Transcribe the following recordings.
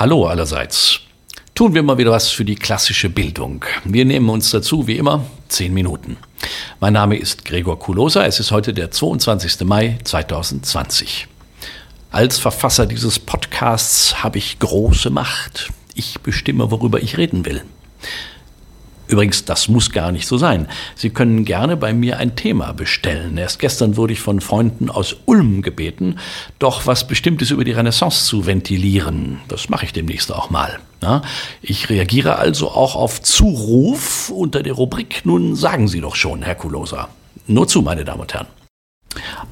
Hallo allerseits. Tun wir mal wieder was für die klassische Bildung. Wir nehmen uns dazu, wie immer, zehn Minuten. Mein Name ist Gregor Kulosa. Es ist heute der 22. Mai 2020. Als Verfasser dieses Podcasts habe ich große Macht. Ich bestimme, worüber ich reden will. Übrigens, das muss gar nicht so sein. Sie können gerne bei mir ein Thema bestellen. Erst gestern wurde ich von Freunden aus Ulm gebeten, doch was Bestimmtes über die Renaissance zu ventilieren. Das mache ich demnächst auch mal. Ja, ich reagiere also auch auf Zuruf unter der Rubrik Nun sagen Sie doch schon, Herr Kulosa. Nur zu, meine Damen und Herren.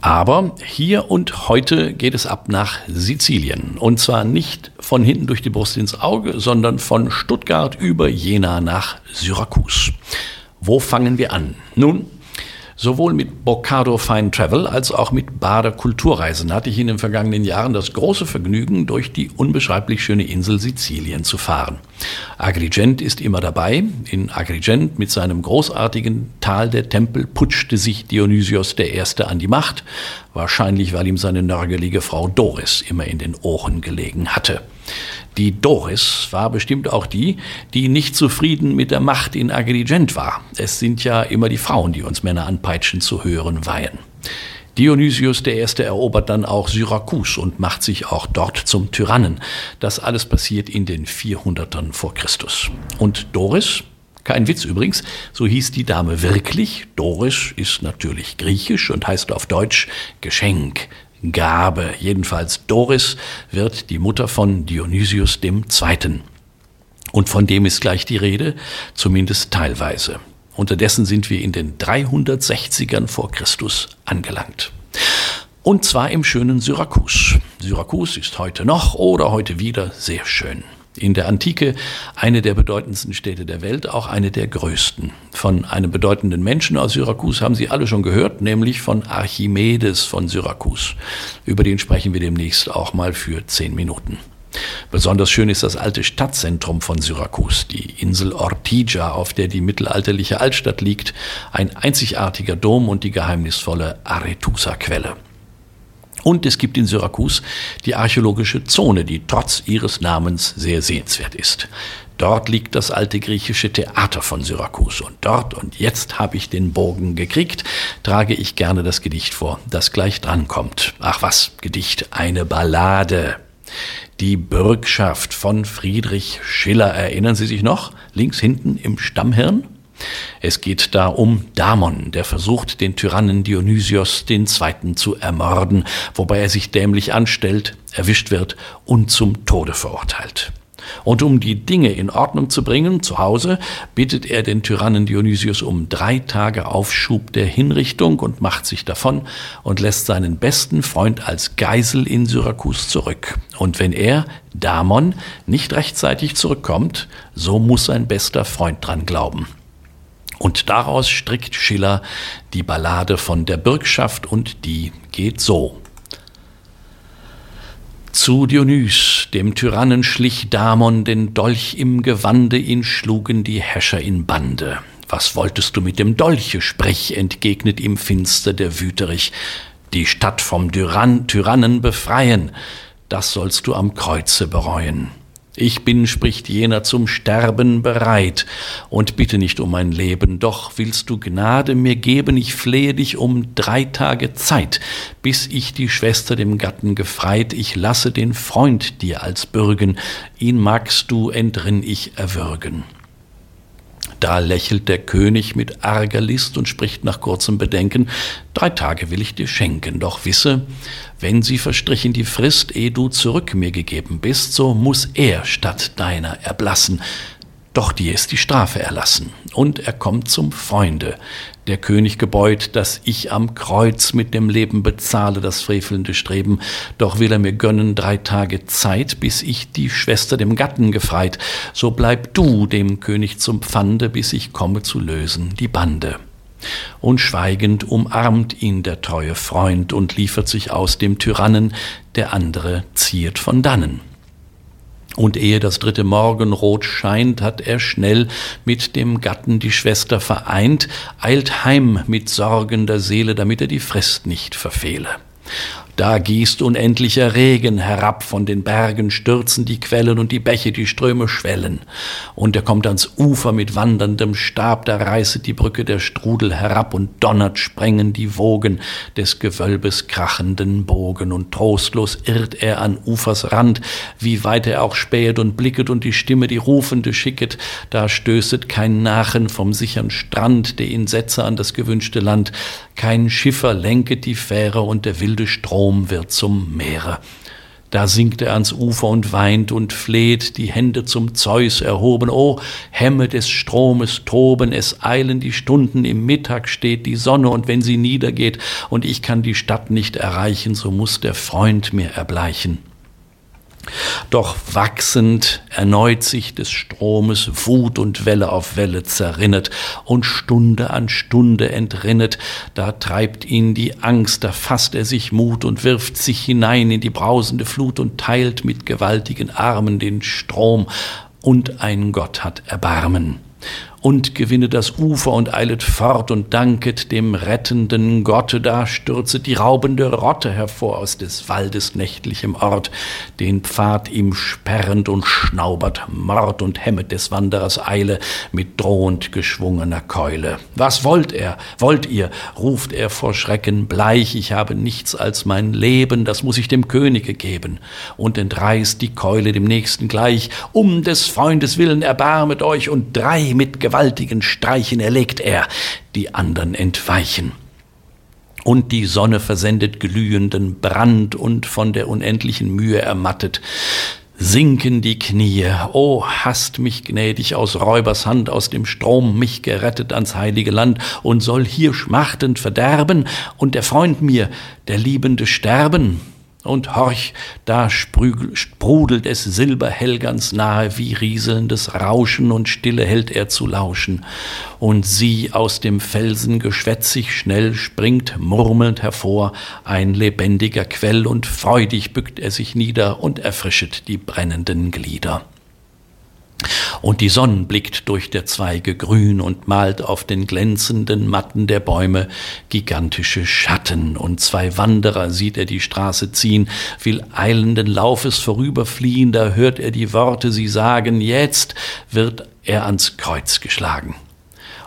Aber hier und heute geht es ab nach Sizilien. Und zwar nicht von hinten durch die Brust ins Auge, sondern von Stuttgart über Jena nach Syrakus. Wo fangen wir an? Nun, Sowohl mit Boccado Fine Travel als auch mit Bader Kulturreisen hatte ich in den vergangenen Jahren das große Vergnügen, durch die unbeschreiblich schöne Insel Sizilien zu fahren. Agrigent ist immer dabei. In Agrigent mit seinem großartigen Tal der Tempel putschte sich Dionysios I. an die Macht, wahrscheinlich weil ihm seine nörgelige Frau Doris immer in den Ohren gelegen hatte. Die Doris war bestimmt auch die, die nicht zufrieden mit der Macht in Agrigent war. Es sind ja immer die Frauen, die uns Männer anpeitschen zu hören weihen. Dionysius I. erobert dann auch Syrakus und macht sich auch dort zum Tyrannen. Das alles passiert in den 400ern vor Christus. Und Doris, kein Witz übrigens, so hieß die Dame wirklich. Doris ist natürlich griechisch und heißt auf Deutsch Geschenk, Gabe. Jedenfalls Doris wird die Mutter von Dionysius II. Und von dem ist gleich die Rede, zumindest teilweise. Unterdessen sind wir in den 360ern vor Christus angelangt. Und zwar im schönen Syrakus. Syrakus ist heute noch oder heute wieder sehr schön. In der Antike eine der bedeutendsten Städte der Welt, auch eine der größten. Von einem bedeutenden Menschen aus Syrakus haben Sie alle schon gehört, nämlich von Archimedes von Syrakus. Über den sprechen wir demnächst auch mal für zehn Minuten. Besonders schön ist das alte Stadtzentrum von Syrakus, die Insel Ortigia, auf der die mittelalterliche Altstadt liegt, ein einzigartiger Dom und die geheimnisvolle Arethusa-Quelle. Und es gibt in Syrakus die archäologische Zone, die trotz ihres Namens sehr sehenswert ist. Dort liegt das alte griechische Theater von Syrakus. Und dort, und jetzt habe ich den Bogen gekriegt, trage ich gerne das Gedicht vor, das gleich drankommt. Ach was, Gedicht, eine Ballade. Die Bürgschaft von Friedrich Schiller, erinnern Sie sich noch? Links hinten im Stammhirn? Es geht da um Damon, der versucht, den Tyrannen Dionysios II. zu ermorden, wobei er sich dämlich anstellt, erwischt wird und zum Tode verurteilt. Und um die Dinge in Ordnung zu bringen, zu Hause, bittet er den Tyrannen Dionysius um drei Tage Aufschub der Hinrichtung und macht sich davon und lässt seinen besten Freund als Geisel in Syrakus zurück. Und wenn er, Damon, nicht rechtzeitig zurückkommt, so muss sein bester Freund dran glauben. Und daraus strickt Schiller die Ballade von der Bürgschaft und die geht so. Zu Dionys, dem Tyrannen, schlich Damon den Dolch im Gewande, ihn schlugen die Häscher in Bande. Was wolltest du mit dem Dolche, sprich, entgegnet ihm finster der Wüterich, die Stadt vom Tyrann, Tyrannen befreien, das sollst du am Kreuze bereuen. Ich bin, spricht jener, zum Sterben bereit. Und bitte nicht um mein Leben, doch willst du Gnade mir geben, ich flehe dich um drei Tage Zeit, bis ich die Schwester dem Gatten gefreit, ich lasse den Freund dir als bürgen, ihn magst du entrinn ich erwürgen. Da lächelt der König mit arger List und spricht nach kurzem Bedenken, drei Tage will ich dir schenken, doch wisse, wenn sie verstrichen die Frist, ehe du zurück mir gegeben bist, so muss er statt deiner erblassen, doch dir ist die Strafe erlassen. Und er kommt zum Freunde. Der König gebeut, dass ich am Kreuz mit dem Leben bezahle das frevelnde Streben. Doch will er mir gönnen drei Tage Zeit, bis ich die Schwester dem Gatten gefreit. So bleib du dem König zum Pfande, bis ich komme zu lösen die Bande. Und schweigend umarmt ihn der treue Freund und liefert sich aus dem Tyrannen, der andere ziert von dannen. Und ehe das dritte Morgenrot scheint, hat er schnell mit dem Gatten die Schwester vereint, eilt heim mit sorgender Seele, damit er die Frist nicht verfehle. Da gießt unendlicher Regen herab, von den Bergen stürzen die Quellen und die Bäche, die Ströme schwellen. Und er kommt ans Ufer mit wanderndem Stab, da reißet die Brücke der Strudel herab und donnert sprengen die Wogen des Gewölbes krachenden Bogen. Und trostlos irrt er an Ufers Rand, wie weit er auch spähet und blicket und die Stimme, die Rufende schicket, da stößet kein Nachen vom sichern Strand, der ihn setze an das gewünschte Land, kein Schiffer lenket die Fähre und der wilde Strom Strom wird zum Meere. Da sinkt er ans Ufer und weint und fleht, die Hände zum Zeus erhoben. O Hemme des Stromes toben, es eilen die Stunden, im Mittag steht die Sonne, und wenn sie niedergeht und ich kann die Stadt nicht erreichen, so muss der Freund mir erbleichen. Doch wachsend erneut sich des Stromes Wut und Welle auf Welle zerrinnet und Stunde an Stunde entrinnet, da treibt ihn die Angst, da fasst er sich Mut und wirft sich hinein in die brausende Flut und teilt mit gewaltigen Armen den Strom, und ein Gott hat Erbarmen und gewinne das Ufer und eilet fort und danket dem rettenden Gotte, da stürzet die raubende Rotte hervor aus des Waldes nächtlichem Ort, den Pfad ihm sperrend und schnaubert Mord und hemmet des Wanderers Eile mit drohend geschwungener Keule. Was wollt er, wollt ihr, ruft er vor Schrecken. Bleich, ich habe nichts als mein Leben, das muss ich dem Könige geben, und entreißt die Keule dem Nächsten gleich, um des Freundes willen erbarmet euch, und drei mit gewaltigen Streichen erlegt er, die andern entweichen. Und die Sonne versendet glühenden Brand und von der unendlichen Mühe ermattet, sinken die Knie. O, hast mich gnädig aus Räubers Hand, aus dem Strom mich gerettet ans heilige Land und soll hier schmachtend verderben und der Freund mir, der Liebende, sterben? Und horch, da sprudelt es silberhell ganz nahe, wie rieselndes Rauschen, und stille hält er zu lauschen. Und sie aus dem Felsen geschwätzig schnell springt murmelnd hervor, ein lebendiger Quell, und freudig bückt er sich nieder und erfrischet die brennenden Glieder. Und die Sonne blickt durch der Zweige grün und malt auf den glänzenden Matten der Bäume gigantische Schatten. Und zwei Wanderer sieht er die Straße ziehen, will eilenden Laufes vorüberfliehen, da hört er die Worte, sie sagen, jetzt wird er ans Kreuz geschlagen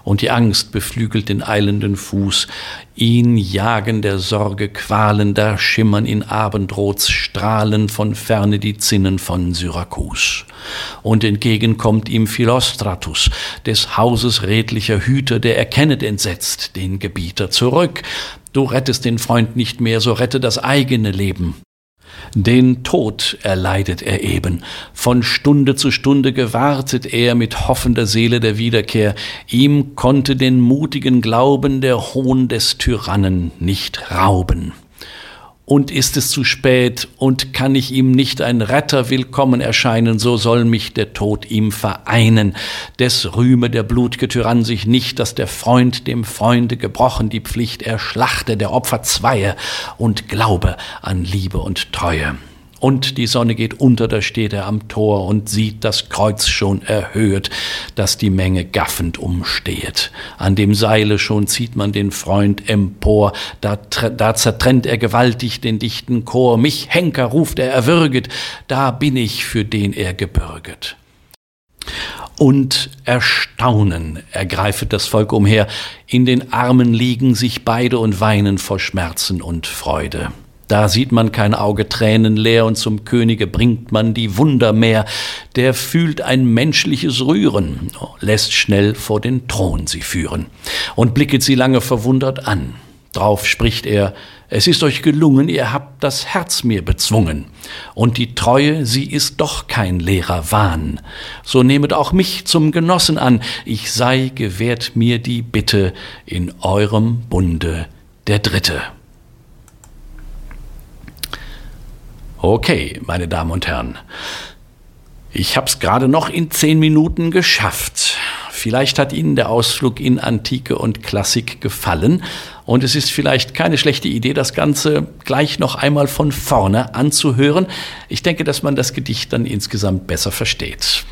und die Angst beflügelt den eilenden Fuß. Ihn jagen der Sorge Qualen, da schimmern in Abendrots Strahlen von ferne die Zinnen von Syrakus. Und entgegen kommt ihm Philostratus, des Hauses redlicher Hüter, der erkennet entsetzt den Gebieter zurück. Du rettest den Freund nicht mehr, so rette das eigene Leben. Den Tod erleidet er eben. Von Stunde zu Stunde gewartet er mit hoffender Seele der Wiederkehr. Ihm konnte den mutigen Glauben der Hohn des Tyrannen nicht rauben und ist es zu spät? Und kann ich ihm nicht ein Retter willkommen erscheinen, so soll mich der Tod ihm vereinen. Des rühme der blutge Tyrann sich nicht, dass der Freund dem Freunde gebrochen die Pflicht erschlachte, der Opfer zweie und glaube an Liebe und Treue und die Sonne geht unter, da steht er am Tor und sieht das Kreuz schon erhöht, das die Menge gaffend umstehet. An dem Seile schon zieht man den Freund empor, da, da zertrennt er gewaltig den dichten Chor. Mich, Henker, ruft er erwürget, da bin ich, für den er gebürget und Erstaunen ergreifet das Volk umher, in den Armen liegen sich beide und weinen vor Schmerzen und Freude. Da sieht man kein Auge Tränen leer und zum Könige bringt man die Wunder mehr. Der fühlt ein menschliches Rühren, lässt schnell vor den Thron sie führen und blicket sie lange verwundert an. Drauf spricht er, es ist euch gelungen, ihr habt das Herz mir bezwungen. Und die Treue, sie ist doch kein leerer Wahn. So nehmet auch mich zum Genossen an, ich sei, gewährt mir die Bitte, in eurem Bunde der Dritte. Okay, meine Damen und Herren, ich habe es gerade noch in zehn Minuten geschafft. Vielleicht hat Ihnen der Ausflug in Antike und Klassik gefallen und es ist vielleicht keine schlechte Idee, das Ganze gleich noch einmal von vorne anzuhören. Ich denke, dass man das Gedicht dann insgesamt besser versteht.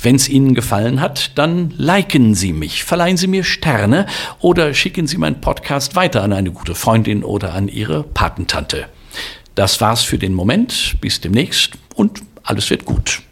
Wenn es Ihnen gefallen hat, dann liken Sie mich, verleihen Sie mir Sterne oder schicken Sie meinen Podcast weiter an eine gute Freundin oder an Ihre Patentante. Das war's für den Moment. Bis demnächst und alles wird gut.